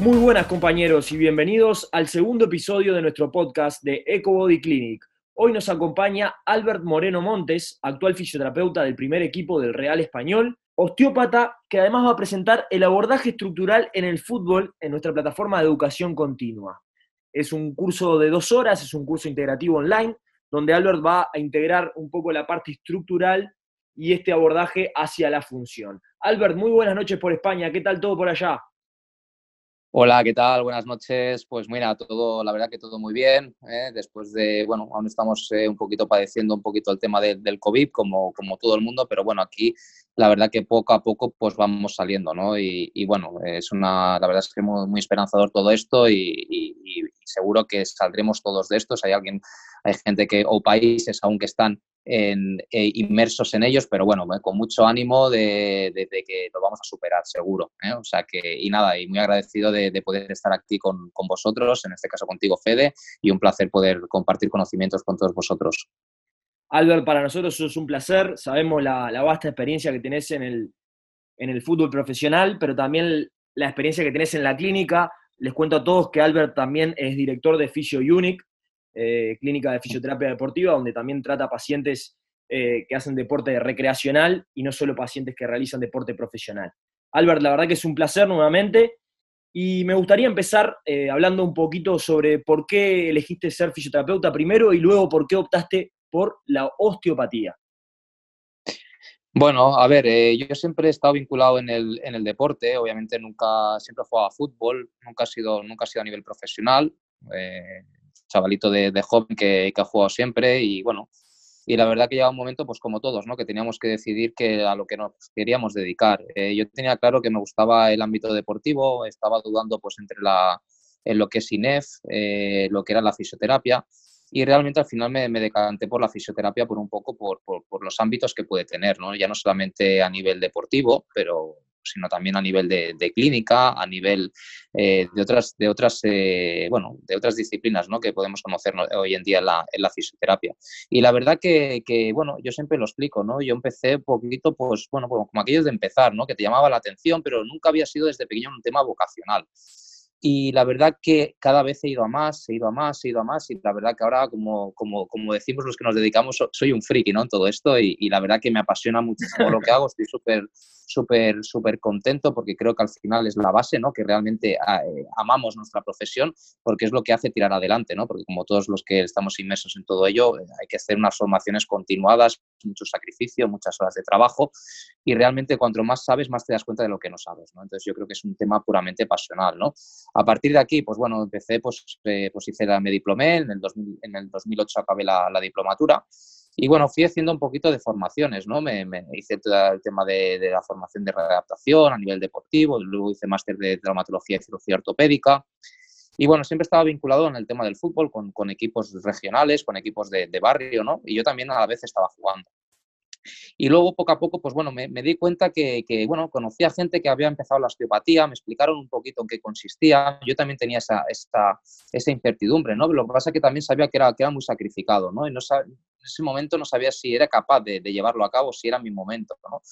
Muy buenas compañeros y bienvenidos al segundo episodio de nuestro podcast de EcoBody Clinic. Hoy nos acompaña Albert Moreno Montes, actual fisioterapeuta del primer equipo del Real Español, osteópata que además va a presentar el abordaje estructural en el fútbol en nuestra plataforma de educación continua. Es un curso de dos horas, es un curso integrativo online, donde Albert va a integrar un poco la parte estructural y este abordaje hacia la función. Albert, muy buenas noches por España, ¿qué tal todo por allá? Hola, ¿qué tal? Buenas noches. Pues mira, todo, la verdad que todo muy bien. ¿eh? Después de, bueno, aún estamos eh, un poquito padeciendo un poquito el tema del COVID, como, como todo el mundo, pero bueno, aquí la verdad que poco a poco pues vamos saliendo, ¿no? Y, bueno, es una, la verdad es que muy, muy esperanzador todo esto y, seguro que saldremos todos de estos. Hay alguien, hay gente que, o países aún que están eh, inmersos en ellos, pero bueno, eh, con mucho ánimo de, que lo vamos a superar, seguro. ¿eh? O sea que, y nada, y muy agradecido de, poder estar aquí con, con, vosotros, en este caso contigo, Fede, y un placer poder compartir conocimientos con todos vosotros. Albert, para nosotros es un placer, sabemos la, vasta experiencia que tenés en el, en el fútbol profesional, pero también la experiencia que tenés en la clínica. Les cuento a todos que Albert también es director de Fisio Unic, eh, clínica de fisioterapia deportiva, donde también trata pacientes eh, que hacen deporte recreacional y no solo pacientes que realizan deporte profesional. Albert, la verdad que es un placer nuevamente. Y me gustaría empezar eh, hablando un poquito sobre por qué elegiste ser fisioterapeuta primero y luego por qué optaste por la osteopatía? Bueno, a ver, yo siempre he estado vinculado en el, en el deporte, obviamente nunca, siempre he jugado a fútbol, nunca ha sido, nunca sido a nivel profesional, chavalito de, de joven que, que, ha jugado siempre y bueno, y la verdad que llega un momento, pues como todos, ¿no? que teníamos que decidir que a lo que nos queríamos dedicar. Eh, yo tenía claro que me gustaba el ámbito deportivo, estaba dudando pues entre la, en lo que es INEF, lo que era la fisioterapia, y realmente al final me, me, decanté por la fisioterapia por un poco por, por, los ámbitos que puede tener, ¿no? ya no solamente a nivel deportivo, pero sino también a nivel de, clínica, a nivel eh, de otras, de otras, eh, bueno, de otras disciplinas ¿no? que podemos conocer hoy en día en la, fisioterapia. Y la verdad que, que, bueno, yo siempre lo explico, ¿no? Yo empecé un poquito, pues, bueno, como aquellos de empezar, ¿no? Que te llamaba la atención, pero nunca había sido desde pequeño un tema vocacional. Y la verdad que cada vez he ido a más, he ido a más, he ido a más. Y la verdad que ahora, como, como, como decimos los que nos dedicamos, soy un friki ¿no? en todo esto. Y, y la verdad que me apasiona muchísimo lo que hago. Estoy súper súper, súper contento porque creo que al final es la base, ¿no? Que realmente ah, eh, amamos nuestra profesión porque es lo que hace tirar adelante, ¿no? Porque como todos los que estamos inmersos en todo ello, eh, hay que hacer unas formaciones continuadas, mucho sacrificio, muchas horas de trabajo y realmente cuanto más sabes, más te das cuenta de lo que no sabes, ¿no? Entonces yo creo que es un tema puramente pasional, ¿no? A partir de aquí, pues bueno, empecé, pues, eh, pues hice la, me diplomé, en el, en el 2008 acabé la, la diplomatura y bueno, fui haciendo un poquito de formaciones, ¿no? Me, hice todo el tema de, la formación de readaptación a nivel deportivo, luego hice máster de traumatología y cirugía ortopédica. Y bueno, siempre estaba vinculado en el tema del fútbol, con, con equipos regionales, con equipos de, de, barrio, ¿no? Y yo también a la vez estaba jugando. Y luego, poco a poco, pues bueno, me, di cuenta que, que, bueno, conocía gente que había empezado la osteopatía, me explicaron un poquito en qué consistía. Yo también tenía esa, esa, esa incertidumbre, ¿no? Lo que pasa es que también sabía que era, que era muy sacrificado, ¿no? Y no en ese momento no sabía si era capaz de, de llevarlo a cabo, si era mi momento, ¿no?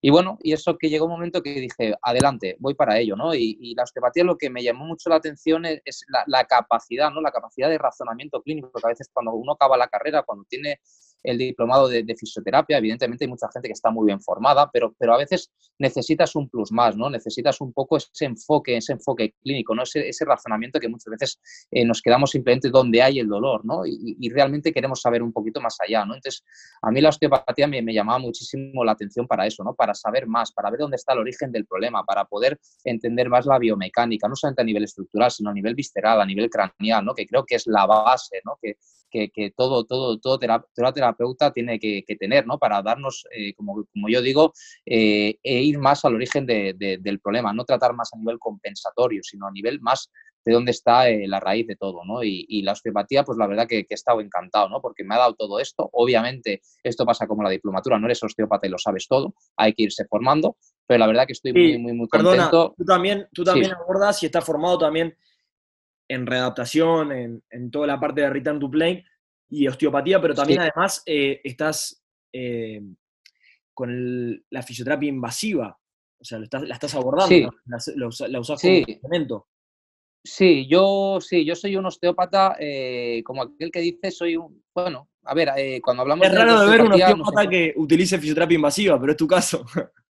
Y bueno, y eso que llegó un momento que dije, adelante, voy para ello, ¿no? Y, la osteopatía lo que me llamó mucho la atención es, la, la, capacidad, ¿no? La capacidad de razonamiento clínico, que a veces cuando uno acaba la carrera, cuando tiene el diplomado de, fisioterapia. Evidentemente hay mucha gente que está muy bien formada, pero, pero a veces necesitas un plus más, ¿no? Necesitas un poco ese enfoque, ese enfoque clínico, ¿no? Ese, razonamiento que muchas veces eh, nos quedamos simplemente donde hay el dolor, ¿no? Y, realmente queremos saber un poquito más allá, ¿no? Entonces, a mí la osteopatía me, me, llamaba muchísimo la atención para eso, ¿no? Para saber más, para ver dónde está el origen del problema, para poder entender más la biomecánica, no solamente a nivel estructural, sino a nivel visceral, a nivel craneal, ¿no? Que creo que es la base, ¿no? Que, que, que todo, todo, todo terapeuta tiene que, tener, ¿no? Para darnos, eh, como, como, yo digo, eh, e ir más al origen de, del problema, no tratar más a nivel compensatorio, sino a nivel más de dónde está eh, la raíz de todo, ¿no? Y, la osteopatía, pues la verdad que, he estado encantado, ¿no? Porque me ha dado todo esto. Obviamente, esto pasa como la diplomatura, no eres osteópata y lo sabes todo, hay que irse formando, pero la verdad que estoy muy, muy, muy contento. tú también, tú también abordas y estás formado también en readaptación, en, toda la parte de Return to Plane y osteopatía, pero también además eh, estás eh, con la fisioterapia invasiva. O sea, la estás abordando, la, la, usás como instrumento. Sí, yo sí, yo soy un osteópata, eh, como aquel que dice, soy un, bueno, a ver, cuando hablamos es raro de ver un osteópata que utilice fisioterapia invasiva, pero es tu caso.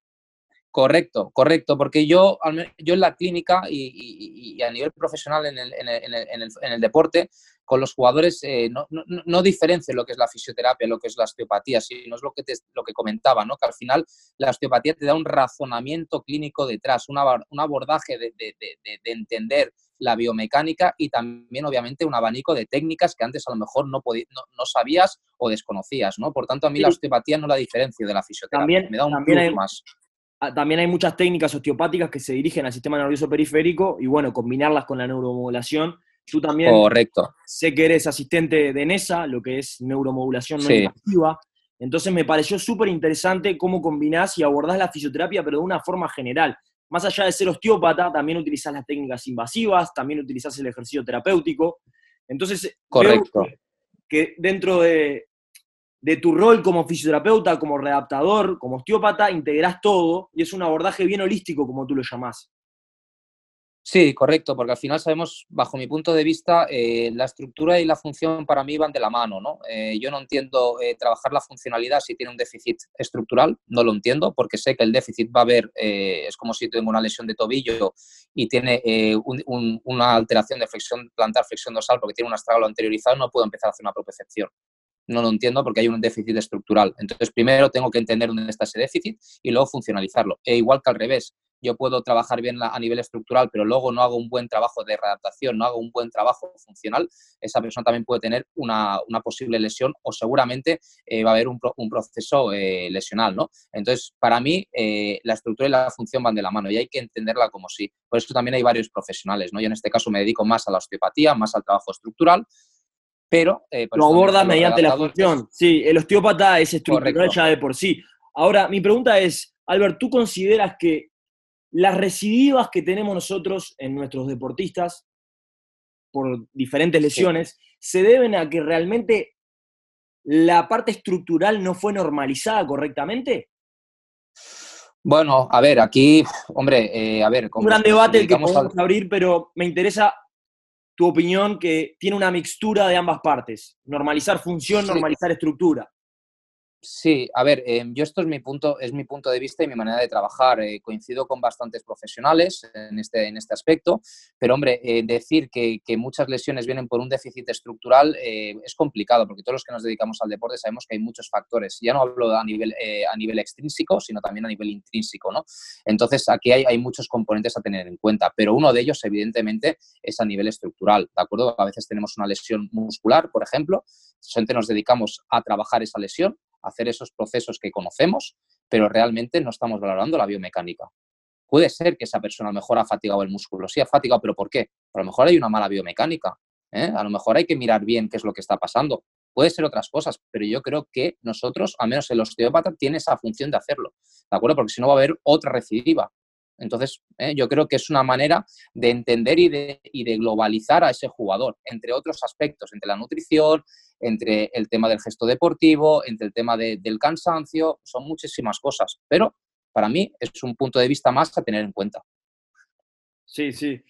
Correcto, correcto, porque yo, yo en la clínica y, a nivel profesional en el, en el, en el, deporte, con los jugadores eh, no, no, no, diferencio lo que es la fisioterapia, lo que es la osteopatía, sino es lo que, lo que comentaba, ¿no? que al final la osteopatía te da un razonamiento clínico detrás, un abordaje de, de, de, de, entender la biomecánica y también, obviamente, un abanico de técnicas que antes a lo mejor no, no, sabías o desconocías. ¿no? Por tanto, a mí la osteopatía no la diferencio de la fisioterapia, también, me da un plus más Ah, también hay muchas técnicas osteopáticas que se dirigen al sistema nervioso periférico y bueno, combinarlas con la neuromodulación. Tú también Correcto. sé que eres asistente de NESA, lo que es neuromodulación no invasiva. Entonces me pareció súper interesante cómo combinás y abordás la fisioterapia, pero de una forma general. Más allá de ser osteópata, también utilizás las técnicas invasivas, también utilizás el ejercicio terapéutico. Entonces, Correcto. que dentro de, de tu rol como fisioterapeuta, como readaptador, como osteópata, integrás todo y es un abordaje bien holístico, como tú lo llamás. Sí, correcto, porque al final sabemos, bajo mi punto de vista, eh, la estructura y la función para mí van de la mano, ¿no? Eh, yo no entiendo eh, trabajar la funcionalidad si tiene un déficit estructural, no lo entiendo, porque sé que el déficit va a haber, es como si tengo una lesión de tobillo y tiene una alteración de flexión plantar, flexión dorsal, porque tiene un astragalo anteriorizado, no puedo empezar a hacer una propiocepción no lo entiendo porque hay un déficit estructural. Entonces, primero tengo que entender dónde está ese déficit y luego funcionalizarlo. E igual que al revés, yo puedo trabajar bien a nivel estructural, pero luego no hago un buen trabajo de readaptación, no hago un buen trabajo funcional, esa persona también puede tener una, posible lesión o seguramente eh, va a haber un, proceso eh, lesional, ¿no? Entonces, para mí, eh, la estructura y la función van de la mano y hay que entenderla como sí. Por eso también hay varios profesionales, ¿no? Yo en este caso me dedico más a la osteopatía, más al trabajo estructural, pero... Eh, lo aborda mediante la función. Sí, el osteópata es estructural ya de por sí. Ahora, mi pregunta es, Albert, ¿tú consideras que las recidivas que tenemos nosotros en nuestros deportistas por diferentes lesiones se deben a que realmente la parte estructural no fue normalizada correctamente? Bueno, a ver, aquí, hombre, eh, a ver... Un gran debate el que podemos abrir, pero me interesa tu opinión que tiene una mixtura de ambas partes, normalizar función, normalizar estructura. Sí, a ver, em, yo esto es mi punto, es mi punto de vista y mi manera de trabajar. Eh, coincido con bastantes profesionales en este, en este aspecto, pero hombre, eh, decir que, muchas lesiones vienen por un déficit estructural eh, es complicado, porque todos los que nos dedicamos al deporte sabemos que hay muchos factores. Ya no hablo a nivel, a nivel extrínseco, sino también a nivel intrínseco, ¿no? Entonces, aquí hay, hay muchos componentes a tener en cuenta, pero uno de ellos, evidentemente, es a nivel estructural, ¿de acuerdo? A veces tenemos una lesión muscular, por ejemplo, solamente nos dedicamos a trabajar esa lesión hacer esos procesos que conocemos, pero realmente no estamos valorando la biomecánica. Puede ser que esa persona a lo mejor ha fatigado el músculo, sí ha fatigado, pero ¿por qué? A lo mejor hay una mala biomecánica, ¿eh? a lo mejor hay que mirar bien qué es lo que está pasando. Puede ser otras cosas, pero yo creo que nosotros, al menos el osteópata, tiene esa función de hacerlo, ¿de acuerdo? Porque si no va a haber otra recidiva. Entonces, ¿eh? yo creo que es una manera de entender y de, y de, globalizar a ese jugador, entre otros aspectos, entre la nutrición, entre el tema del gesto deportivo, entre el tema del cansancio, son muchísimas cosas, pero para mí es un punto de vista más a tener en cuenta. Sí, sí,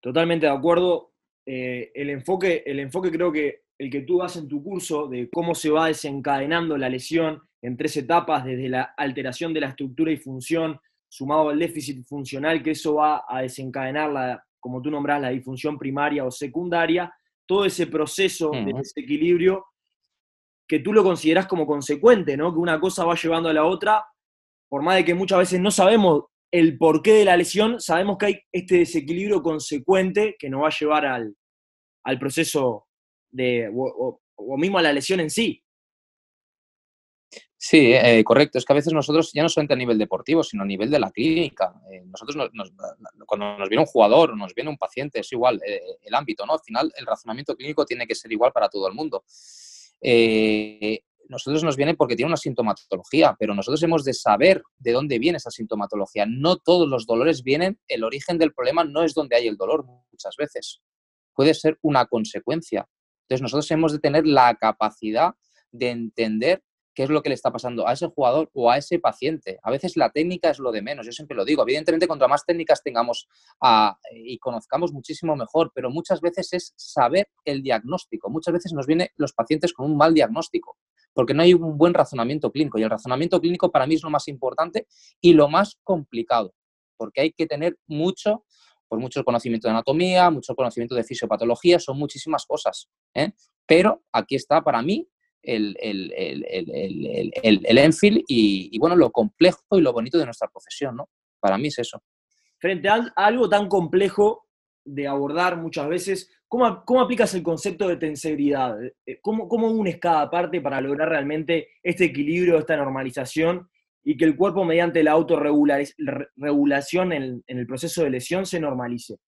totalmente de acuerdo. Eh, el, enfoque, el enfoque creo que el que tú das en tu curso de cómo se va desencadenando la lesión en tres etapas, desde la alteración de la estructura y función, sumado al déficit funcional, que eso va a desencadenar, la, como tú nombras, la disfunción primaria o secundaria, todo ese proceso de desequilibrio que tú lo consideras como consecuente, ¿no? Que una cosa va llevando a la otra, por más de que muchas veces no sabemos el porqué de la lesión, sabemos que hay este desequilibrio consecuente que nos va a llevar al, proceso de, o, mismo a la lesión en sí. Sí, eh, correcto. Es que a veces nosotros, ya no solamente a nivel deportivo, sino a nivel de la clínica, eh, nosotros cuando nos viene un jugador nos viene un paciente, es igual eh, el ámbito, ¿no? Al final, el razonamiento clínico tiene que ser igual para todo el mundo. nosotros nos viene porque tiene una sintomatología, pero nosotros hemos de saber de dónde viene esa sintomatología. No todos los dolores vienen, el origen del problema no es donde hay el dolor muchas veces. Puede ser una consecuencia. Entonces, nosotros hemos de tener la capacidad de entender qué es lo que le está pasando a ese jugador o a ese paciente. A veces la técnica es lo de menos, yo siempre lo digo. Evidentemente, cuanto más técnicas tengamos y conozcamos muchísimo mejor, pero muchas veces es saber el diagnóstico. Muchas veces nos vienen los pacientes con un mal diagnóstico, porque no hay un buen razonamiento clínico. Y el razonamiento clínico para mí es lo más importante y lo más complicado, porque hay que tener mucho pues mucho conocimiento de anatomía, mucho conocimiento de fisiopatología, son muchísimas cosas. ¿eh? Pero aquí está para mí el, el, el, el Enfield y, bueno, lo complejo y lo bonito de nuestra profesión, ¿no? Para mí es eso. Frente a algo tan complejo de abordar muchas veces, ¿cómo, cómo aplicas el concepto de tenseridad? Eh, ¿Cómo, ¿Cómo unes cada parte para lograr realmente este equilibrio, esta normalización y que el cuerpo mediante la autorregulación en, en el proceso de lesión se normalice?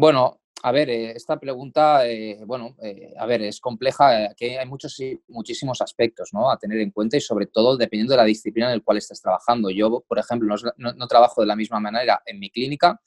Bueno, a ver, eh, esta pregunta, eh, bueno, eh, a ver, es compleja, que hay muchos, muchísimos aspectos ¿no? a tener en cuenta y sobre todo dependiendo de la disciplina en la cual estés trabajando. Yo, por ejemplo, no, trabajo de la misma manera en mi clínica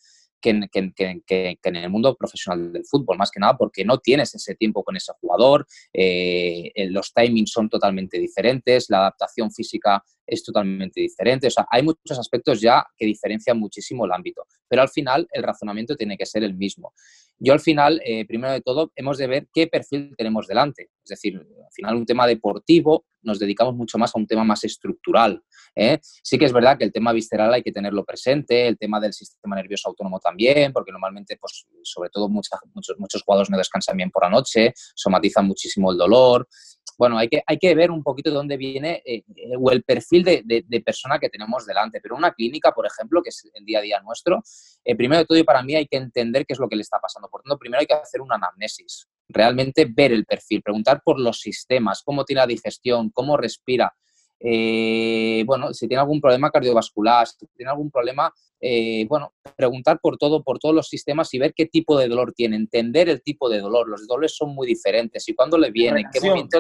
que en, que, en, el mundo profesional del fútbol, más que nada porque no tienes ese tiempo con ese jugador, los timings son totalmente diferentes, la adaptación física es totalmente diferente. O sea, hay muchos aspectos ya que diferencian muchísimo el ámbito, pero al final el razonamiento tiene que ser el mismo. Yo al final, eh, primero de todo, hemos de ver qué perfil tenemos delante. Es decir, al final un tema deportivo nos dedicamos mucho más a un tema más estructural. ¿eh? Sí que es verdad que el tema visceral hay que tenerlo presente, el tema del sistema nervioso autónomo también, porque normalmente, pues, sobre todo muchos, muchos jugadores no descansan bien por la noche, somatizan muchísimo el dolor bueno, hay que, hay que ver un poquito de dónde viene eh, o el perfil de, de, persona que tenemos delante. Pero una clínica, por ejemplo, que es el día a día nuestro, eh, primero de todo y para mí hay que entender qué es lo que le está pasando. Por tanto, primero hay que hacer una anamnesis, realmente ver el perfil, preguntar por los sistemas, cómo tiene la digestión, cómo respira. Bueno, si tiene algún problema cardiovascular, si tiene algún problema, bueno, preguntar por todo, por todos los sistemas y ver qué tipo de dolor tiene, entender el tipo de dolor. Los dolores son muy diferentes y cuándo le viene, en qué momento.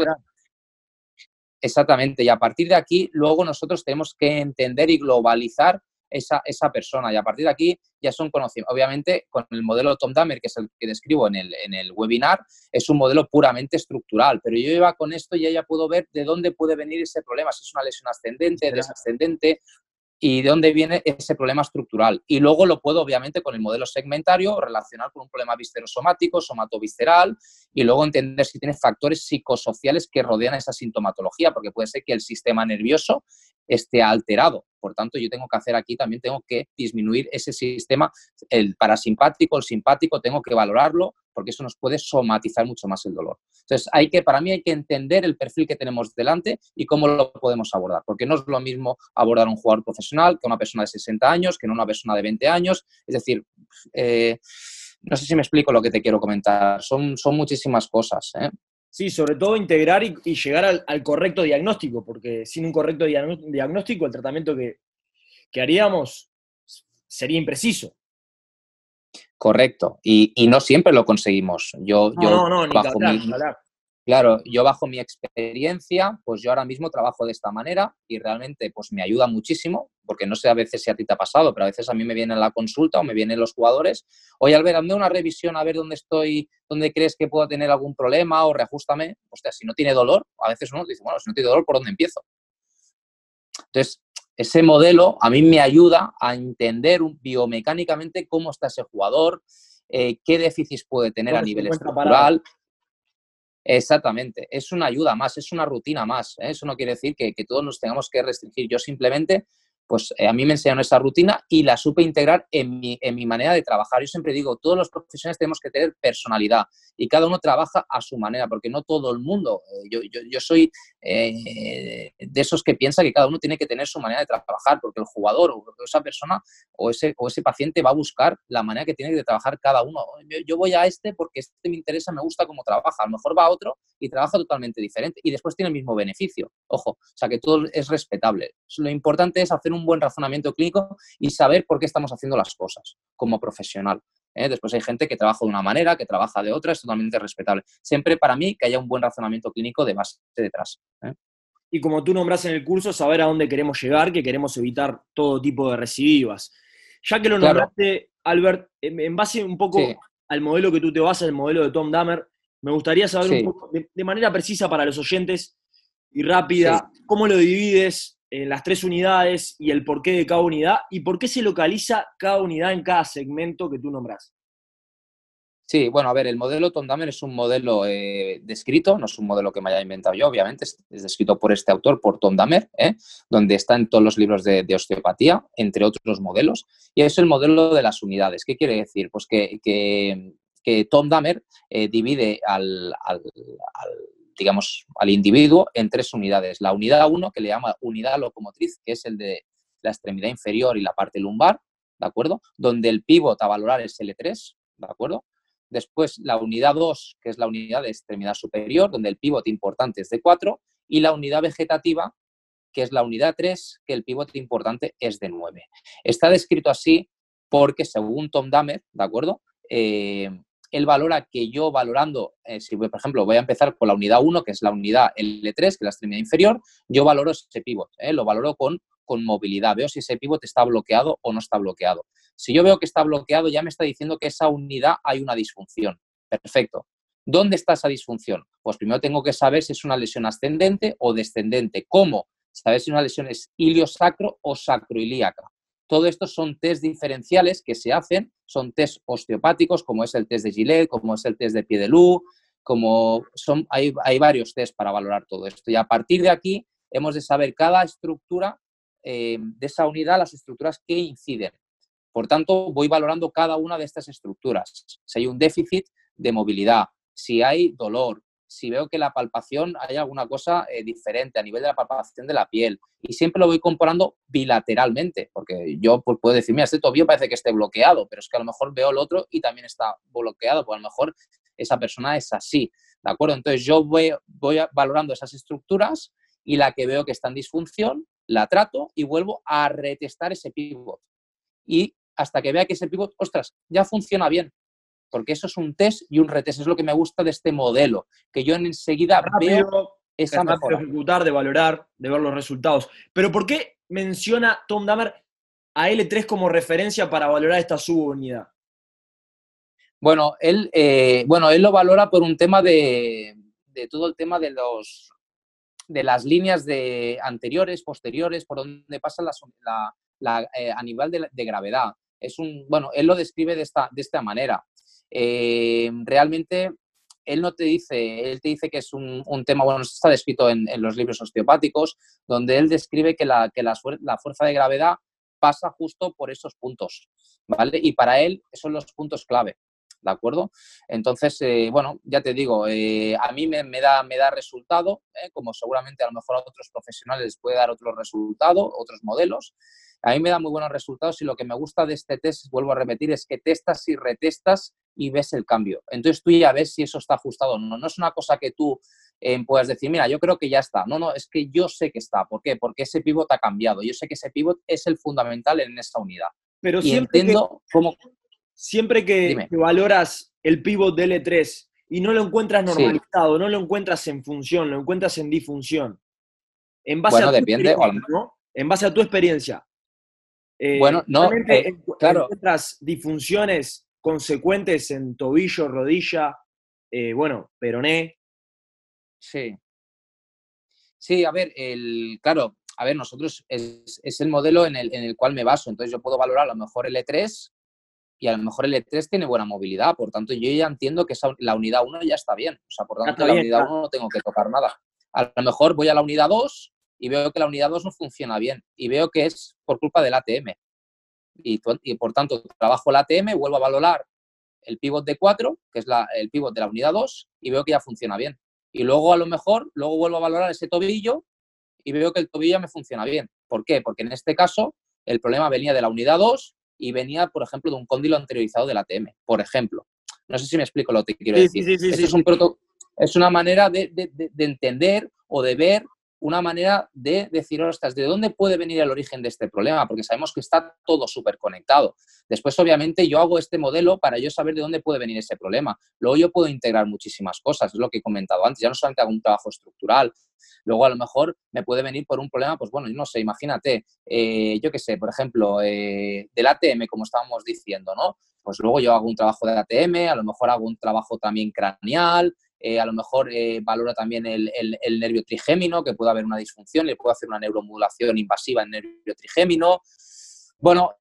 Exactamente, y a partir de aquí, luego nosotros tenemos que entender y globalizar esa, esa, persona. Y a partir de aquí ya son conocidos. Obviamente, con el modelo Tom Damer, que es el que describo en el, en el webinar, es un modelo puramente estructural. Pero yo iba con esto y ya puedo ver de dónde puede venir ese problema. Si es una lesión ascendente, desascendente, y de dónde viene ese problema estructural. Y luego lo puedo, obviamente, con el modelo segmentario relacionar con un problema viscerosomático, somatovisceral, y luego entender si tiene factores psicosociales que rodean esa sintomatología, porque puede ser que el sistema nervioso esté alterado. Por tanto, yo tengo que hacer aquí, también tengo que disminuir ese sistema, el parasimpático, el simpático, tengo que valorarlo, porque eso nos puede somatizar mucho más el dolor. Entonces, hay que, para mí hay que entender el perfil que tenemos delante y cómo lo podemos abordar, porque no es lo mismo abordar a un jugador profesional que una persona de 60 años, que no una persona de 20 años. Es decir, eh, no sé si me explico lo que te quiero comentar. Son, son muchísimas cosas. ¿eh? Sí, sobre todo integrar y, llegar al, correcto diagnóstico, porque sin un correcto diagnóstico el tratamiento que, que haríamos sería impreciso. Correcto. Y, no siempre lo conseguimos. Yo, yo no, no, bajo mi, Claro, yo bajo mi experiencia, pues yo ahora mismo trabajo de esta manera y realmente pues me ayuda muchísimo, porque no sé a veces si a ti te ha pasado, pero a veces a mí me viene la consulta o me vienen los jugadores, oye Albert, hazme una revisión a ver dónde estoy, dónde crees que puedo tener algún problema o reajustame. Hostia, si no tiene dolor, a veces uno dice, bueno, si no tiene dolor, ¿por dónde empiezo? Entonces, ese modelo a mí me ayuda a entender biomecánicamente cómo está ese jugador, eh, qué déficits puede tener a nivel estructural. Exactamente, es una ayuda más, es una rutina más. ¿eh? Eso no quiere decir que, todos nos tengamos que restringir. Yo simplemente pues eh, a mí me enseñaron esa rutina y la supe integrar en mi, en mi manera de trabajar. Yo siempre digo, todos los profesionales tenemos que tener personalidad y cada uno trabaja a su manera, porque no todo el mundo, eh, yo, yo, yo, soy eh, de esos que piensa que cada uno tiene que tener su manera de trabajar, porque el jugador o esa persona o ese, o ese paciente va a buscar la manera que tiene de trabajar cada uno. Yo, voy a este porque este me interesa, me gusta cómo trabaja. A lo mejor va a otro y trabaja totalmente diferente y después tiene el mismo beneficio. Ojo, o sea que todo es respetable. Lo importante es hacer un buen razonamiento clínico y saber por qué estamos haciendo las cosas como profesional. ¿Eh? Después hay gente que trabaja de una manera, que trabaja de otra, es totalmente respetable. Siempre para mí que haya un buen razonamiento clínico de base detrás. ¿eh? Y como tú nombras en el curso, saber a dónde queremos llegar, que queremos evitar todo tipo de recidivas. Ya que lo nombraste, Albert, en base un poco al modelo que tú te basas, el modelo de Tom Dahmer, me gustaría saber un poco, de, manera precisa para los oyentes y rápida, cómo lo divides en las tres unidades y el porqué de cada unidad y por qué se localiza cada unidad en cada segmento que tú nombras. Sí, bueno, a ver, el modelo Tom Dahmer es un modelo eh, descrito, no es un modelo que me haya inventado yo, obviamente, es, descrito por este autor, por Tom Dahmer, ¿eh? donde está en todos los libros de, osteopatía, entre otros modelos, y es el modelo de las unidades. ¿Qué quiere decir? Pues que, que, Tom Dahmer eh, divide al, digamos, al individuo en tres unidades. La unidad 1, que le llama unidad locomotriz, que es el de la extremidad inferior y la parte lumbar, ¿de acuerdo? Donde el pívot a valorar es L3, ¿de acuerdo? Después la unidad 2, que es la unidad de extremidad superior, donde el pivote importante es de 4. Y la unidad vegetativa, que es la unidad 3, que el pivote importante es de 9. Está descrito así porque según Tom Dahmer, ¿de acuerdo? Eh, él valora que yo valorando, eh, si por ejemplo voy a empezar con la unidad 1, que es la unidad L3, que es la extremidad inferior, yo valoro ese pivote, ¿eh? lo valoro con, con movilidad, veo si ese pivote está bloqueado o no está bloqueado. Si yo veo que está bloqueado, ya me está diciendo que esa unidad hay una disfunción. Perfecto. ¿Dónde está esa disfunción? Pues primero tengo que saber si es una lesión ascendente o descendente. ¿Cómo? Saber si una lesión es iliosacro o sacroilíaca. Todo esto son test diferenciales que se hacen, son test osteopáticos, como es el test de Gillette, como es el test de Piedelú, como son, hay, hay varios test para valorar todo esto. Y a partir de aquí hemos de saber cada estructura eh, de esa unidad, las estructuras que inciden. Por tanto, voy valorando cada una de estas estructuras. Si hay un déficit de movilidad, si hay dolor, si veo que la palpación hay alguna cosa eh, diferente a nivel de la palpación de la piel. Y siempre lo voy comparando bilateralmente, porque yo pues, puedo decir, mira, este tobillo parece que esté bloqueado, pero es que a lo mejor veo el otro y también está bloqueado, pues a lo mejor esa persona es así. ¿De acuerdo? Entonces yo voy, voy valorando esas estructuras y la que veo que está en disfunción, la trato y vuelvo a retestar ese pivot. Y hasta que vea que ese pivot, ostras, ya funciona bien. Porque eso es un test y un retest. Es lo que me gusta de este modelo, que yo enseguida veo esa mejora. De ejecutar, de valorar, de ver los resultados. Pero ¿por qué menciona Tom Dahmer a L3 como referencia para valorar esta subunidad? Bueno, él, eh, bueno, él lo valora por un tema de, todo el tema de los de las líneas de anteriores, posteriores, por donde pasa la, eh, a nivel de, gravedad es un, bueno, él lo describe de esta, de esta manera. Eh, realmente él no te dice, él te dice que es un, tema, bueno, está descrito en, los libros osteopáticos, donde él describe que, la, que la, fuerza de gravedad pasa justo por esos puntos, ¿vale? Y para él son los puntos clave, ¿de acuerdo? Entonces, eh, bueno, ya te digo, eh, a mí me, da, me da resultado, como seguramente a lo mejor a otros profesionales les puede dar otro resultado, otros modelos, a mí me da muy buenos resultados y lo que me gusta de este test, vuelvo a repetir, es que testas y retestas y ves el cambio. Entonces tú ya ves si eso está ajustado o no. No es una cosa que tú eh, puedas decir, mira, yo creo que ya está. No, no, es que yo sé que está. ¿Por qué? Porque ese pivot ha cambiado. Yo sé que ese pivot es el fundamental en esta unidad. Pero siempre entiendo que, cómo... Siempre que, valoras el pivot de L3 y no lo encuentras normalizado, no lo encuentras en función, lo encuentras en disfunción. En base a tu depende, En base a tu experiencia, eh, bueno, no, eh, claro. Encuentras disfunciones consecuentes en tobillo, rodilla, eh, bueno, peroné. Sí. Sí, a ver, el, claro, a ver, nosotros es, el modelo en el, en el, cual me baso, entonces yo puedo valorar a lo mejor el E3 y a lo mejor el E3 tiene buena movilidad, por tanto yo ya entiendo que la unidad 1 ya está bien, o sea, por tanto la unidad 1 no tengo que tocar nada. A lo mejor voy a la unidad 2 y veo que la unidad 2 no funciona bien y veo que es por culpa del ATM. Y, por tanto trabajo el ATM, vuelvo a valorar el pivot de 4, que es el pivot de la unidad 2, y veo que ya funciona bien. Y luego a lo mejor, luego vuelvo a valorar ese tobillo y veo que el tobillo me funciona bien. ¿Por qué? Porque en este caso el problema venía de la unidad 2 y venía, por ejemplo, de un cóndilo anteriorizado del ATM, por ejemplo. No sé si me explico lo que quiero decir. Sí, sí, sí, es, un es una manera de, de entender o de ver una manera de decir, ostras, ¿de dónde puede venir el origen de este problema? Porque sabemos que está todo súper conectado. Después, obviamente, yo hago este modelo para yo saber de dónde puede venir ese problema. Luego yo puedo integrar muchísimas cosas, es lo que he comentado antes. Ya no solamente hago un trabajo estructural, luego a lo mejor me puede venir por un problema, pues bueno, no sé, imagínate, eh, yo qué sé, por ejemplo, eh, del ATM, como estábamos diciendo, ¿no? Pues luego yo hago un trabajo de ATM, a lo mejor hago un trabajo también craneal, eh, a lo mejor eh, valora también el, nervio trigémino, que puede haber una disfunción, le puedo hacer una neuromodulación invasiva en nervio trigémino. Bueno,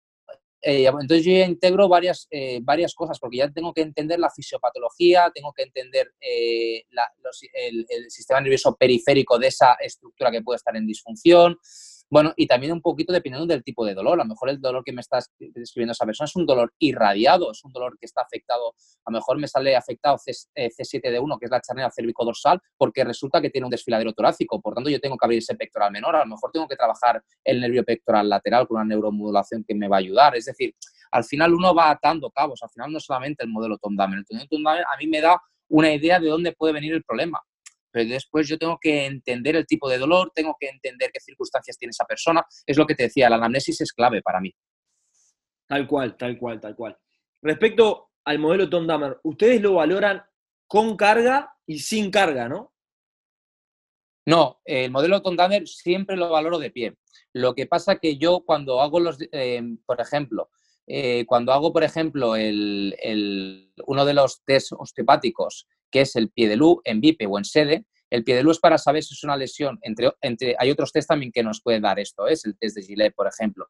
eh, entonces yo ya integro varias, varias cosas, porque ya tengo que entender la fisiopatología, tengo que entender el, el, sistema nervioso periférico de esa estructura que puede estar en disfunción, bueno, y también un poquito dependiendo del tipo de dolor. A lo mejor el dolor que me está describiendo esa persona es un dolor irradiado, es un dolor que está afectado, a lo mejor me sale afectado C, 7 d 1 que es la charnera cérvico-dorsal, porque resulta que tiene un desfiladero torácico. Por tanto, yo tengo que abrir ese pectoral menor. A lo mejor tengo que trabajar el nervio pectoral lateral con una neuromodulación que me va a ayudar. Es decir, al final uno va atando cabos. Al final no solamente el modelo Tom. El modelo Tom a mí me da una idea de dónde puede venir el problema pero después yo tengo que entender el tipo de dolor, tengo que entender qué circunstancias tiene esa persona. Es lo que te decía, la anamnesis es clave para mí. Tal cual, tal cual, tal cual. Respecto al modelo Tom Dammer, ustedes lo valoran con carga y sin carga, ¿no? No, el modelo Tom Dammer siempre lo valoro de pie. Lo que pasa que yo cuando hago los, eh, por ejemplo, eh, cuando hago, por ejemplo, el, uno de los test osteopáticos que es el pie de luz en bipe o en sede. El pie de luz es para saber si es una lesión. Hay otros test también que nos pueden dar esto, ¿eh? es el test de Gillette, por ejemplo.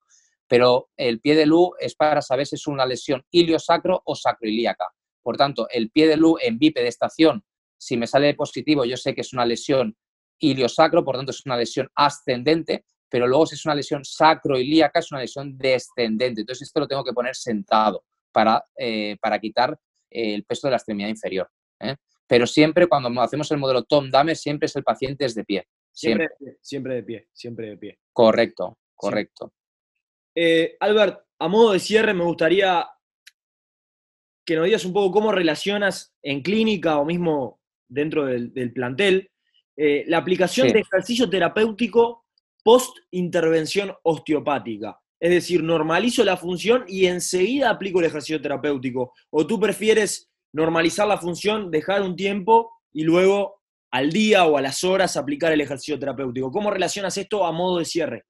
Pero el pie de luz es para saber si es una lesión iliosacro o sacroilíaca. Por tanto, el pie de luz en bipe de estación, si me sale positivo, yo sé que es una lesión iliosacro, por tanto es una lesión ascendente, pero luego si es una lesión sacroilíaca es una lesión descendente. Entonces esto lo tengo que poner sentado para, eh, para quitar el peso de la extremidad inferior. ¿eh? Pero siempre cuando hacemos el modelo Tom Dame, siempre es el paciente es de pie. Siempre. Siempre, de pie, siempre de pie. Correcto, correcto. Eh, Albert, a modo de cierre me gustaría que nos digas un poco cómo relacionas en clínica o mismo dentro del, plantel eh, la aplicación de ejercicio terapéutico post-intervención osteopática. Es decir, normalizo la función y enseguida aplico el ejercicio terapéutico. ¿O tú prefieres normalizar la función, dejar un tiempo y luego al día o a las horas aplicar el ejercicio terapéutico. ¿Cómo relacionas esto a modo de cierre?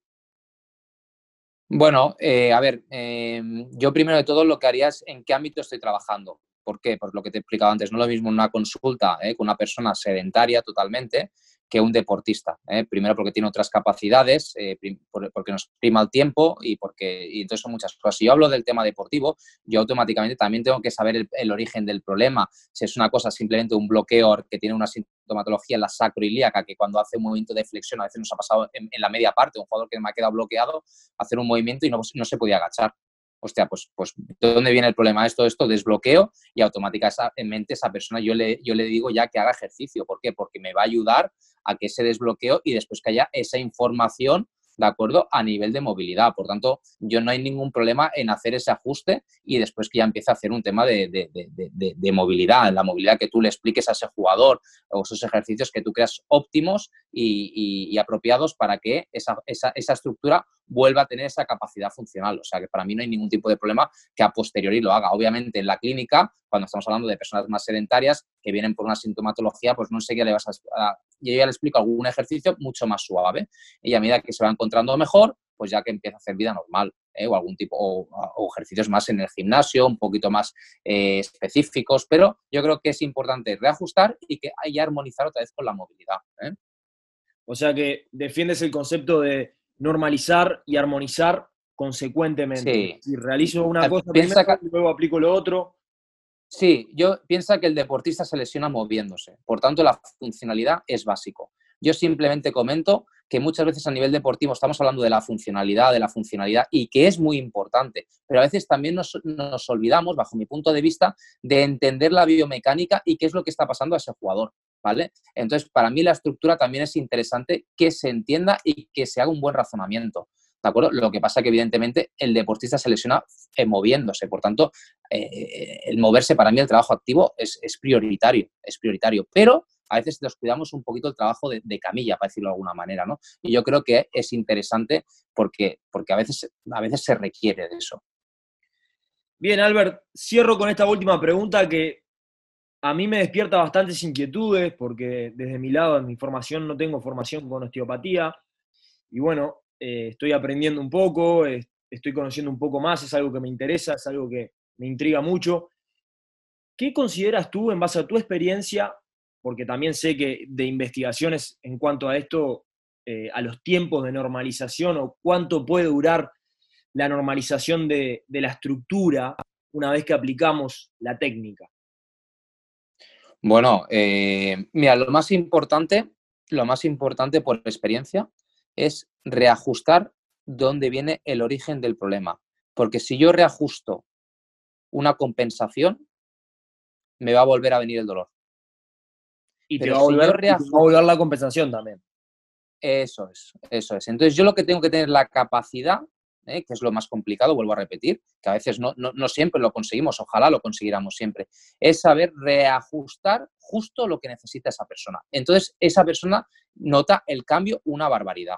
Bueno, eh, a ver, em, yo primero de todo lo que haría es en qué ámbito estoy trabajando. ¿Por qué? Por lo que te he explicado antes, no es lo mismo una consulta eh, con una persona sedentaria totalmente que un deportista. ¿eh? Primero porque tiene otras capacidades, eh, porque nos prima el tiempo y porque y entonces son muchas cosas. Si yo hablo del tema deportivo, yo automáticamente también tengo que saber el, origen del problema. Si es una cosa simplemente un bloqueo que tiene una sintomatología en la sacroilíaca, que cuando hace un movimiento de flexión, a veces nos ha pasado en, la media parte, un jugador que me ha quedado bloqueado, hacer un movimiento y no, no se podía agachar hostia, pues, pues ¿de dónde viene el problema? Esto, esto, desbloqueo y automáticamente esa persona yo le, yo le digo ya que haga ejercicio. ¿Por qué? Porque me va a ayudar a que se desbloqueo y después que haya esa información ¿de acuerdo? A nivel de movilidad. Por tanto, yo no hay ningún problema en hacer ese ajuste y después que ya empiece a hacer un tema de, de, movilidad, la movilidad que tú le expliques a ese jugador o esos ejercicios que tú creas óptimos y, apropiados para que esa, esa, esa, estructura vuelva a tener esa capacidad funcional. O sea que para mí no hay ningún tipo de problema que a posteriori lo haga. Obviamente en la clínica, cuando estamos hablando de personas más sedentarias que vienen por una sintomatología, pues no qué le vas a... Yo ya le explico algún ejercicio mucho más suave y a medida que se va encontrando mejor, pues ya que empieza a hacer vida normal. ¿eh? o algún tipo, o, ejercicios más en el gimnasio, un poquito más eh, específicos, pero yo creo que es importante reajustar y que hay armonizar otra vez con la movilidad. ¿eh? O sea que defiendes el concepto de normalizar y armonizar consecuentemente. Si realizo una cosa primero, y luego aplico lo otro. Sí, yo pienso que el deportista se lesiona moviéndose, por tanto la funcionalidad es básico. Yo simplemente comento que muchas veces a nivel deportivo estamos hablando de la funcionalidad, de la funcionalidad y que es muy importante, pero a veces también nos, nos olvidamos, bajo mi punto de vista, de entender la biomecánica y qué es lo que está pasando a ese jugador. ¿Vale? Entonces, para mí la estructura también es interesante que se entienda y que se haga un buen razonamiento. ¿De acuerdo? Lo que pasa que, evidentemente, el deportista se lesiona eh, moviéndose. Por tanto, eh, el moverse para mí, el trabajo activo, es, prioritario. Es prioritario. Pero a veces descuidamos un poquito el trabajo de, camilla, para decirlo de alguna manera, ¿no? Y yo creo que es interesante porque, porque a, veces, a veces se requiere de eso. Bien, Albert, cierro con esta última pregunta que a mí me despierta bastantes inquietudes porque desde mi lado, en mi formación, no tengo formación con osteopatía. Y bueno, eh, estoy aprendiendo un poco, estoy conociendo un poco más, es algo que me interesa, es algo que me intriga mucho. ¿Qué consideras tú, en base a tu experiencia, porque también sé que de investigaciones en cuanto a esto, eh, a los tiempos de normalización o cuánto puede durar la normalización de, la estructura una vez que aplicamos la técnica? Bueno, eh, mira, lo más importante, lo más importante por experiencia es reajustar dónde viene el origen del problema. Porque si yo reajusto una compensación, me va a volver a venir el dolor. Y te va a volver, a volver la compensación también. Eso es, eso es. Entonces yo lo que tengo que tener la capacidad, ¿eh? que es lo más complicado, vuelvo a repetir, que a veces no, no, siempre lo conseguimos, ojalá lo consiguiéramos siempre, es saber reajustar justo lo que necesita esa persona. Entonces esa persona nota el cambio una barbaridad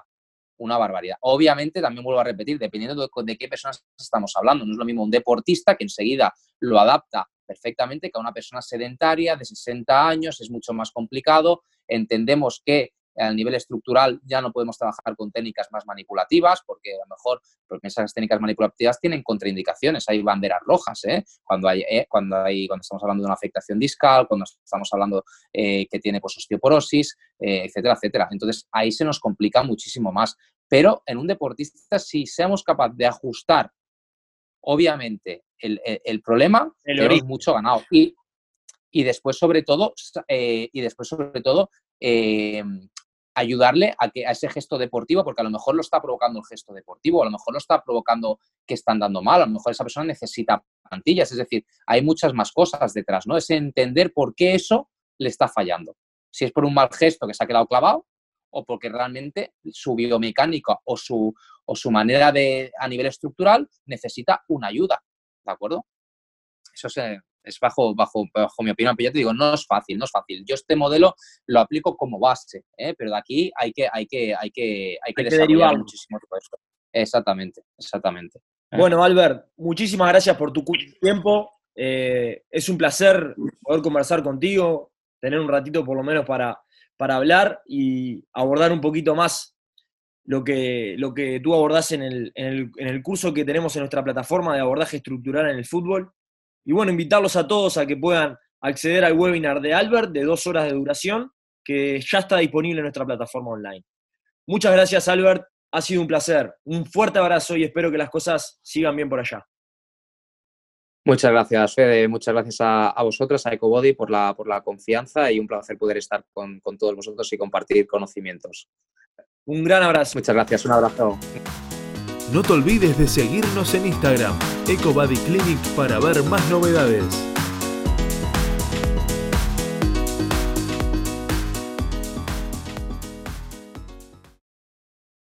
una barbaridad. Obviamente, también vuelvo a repetir, dependiendo de, qué personas estamos hablando. No es lo mismo un deportista que enseguida lo adapta perfectamente que a una persona sedentaria de 60 años, es mucho más complicado. Entendemos que a nivel estructural ya no podemos trabajar con técnicas más manipulativas, porque a lo mejor porque esas técnicas manipulativas tienen contraindicaciones, hay banderas rojas, ¿eh? cuando, hay, ¿eh? cuando, hay, cuando estamos hablando de una afectación discal, cuando estamos hablando eh, que tiene pues, osteoporosis, etcétera, etcétera. Entonces ahí se nos complica muchísimo más. Pero en un deportista, si seamos capaces de ajustar, obviamente, el, el, problema, tenemos mucho ganado. Y, y después, sobre todo, y después, sobre todo, ayudarle a, que, a ese gesto deportivo, porque a lo mejor lo está provocando el gesto deportivo, a lo mejor lo está provocando que están dando mal, a lo mejor esa persona necesita plantillas, es decir, hay muchas más cosas detrás, ¿no? Es entender por qué eso le está fallando. Si es por un mal gesto que se ha quedado clavado o porque realmente su biomecánica o su, o su manera de, a nivel estructural necesita una ayuda, ¿de acuerdo? Eso se, es bajo, bajo, bajo mi opinión, pero ya te digo, no es fácil, no es fácil. Yo este modelo lo aplico como base, ¿eh? pero de aquí hay que, hay que, hay que, hay que, desarrollar muchísimo esto. Exactamente, exactamente. ¿eh? Bueno, Albert, muchísimas gracias por tu tiempo. Eh, es un placer poder conversar contigo, tener un ratito por lo menos para, para hablar y abordar un poquito más lo que, lo que tú abordás en el, en, el, en el curso que tenemos en nuestra plataforma de abordaje estructural en el fútbol. Y bueno, invitarlos a todos a que puedan acceder al webinar de Albert de dos horas de duración, que ya está disponible en nuestra plataforma online. Muchas gracias, Albert. Ha sido un placer. Un fuerte abrazo y espero que las cosas sigan bien por allá. Muchas gracias, Fede. Muchas gracias a, vosotros, a EcoBody, por la, por la confianza y un placer poder estar con, con todos vosotros y compartir conocimientos. Un gran abrazo. Muchas gracias. Un abrazo. No te olvides de seguirnos en Instagram, EcoBody Clinic, para ver más novedades.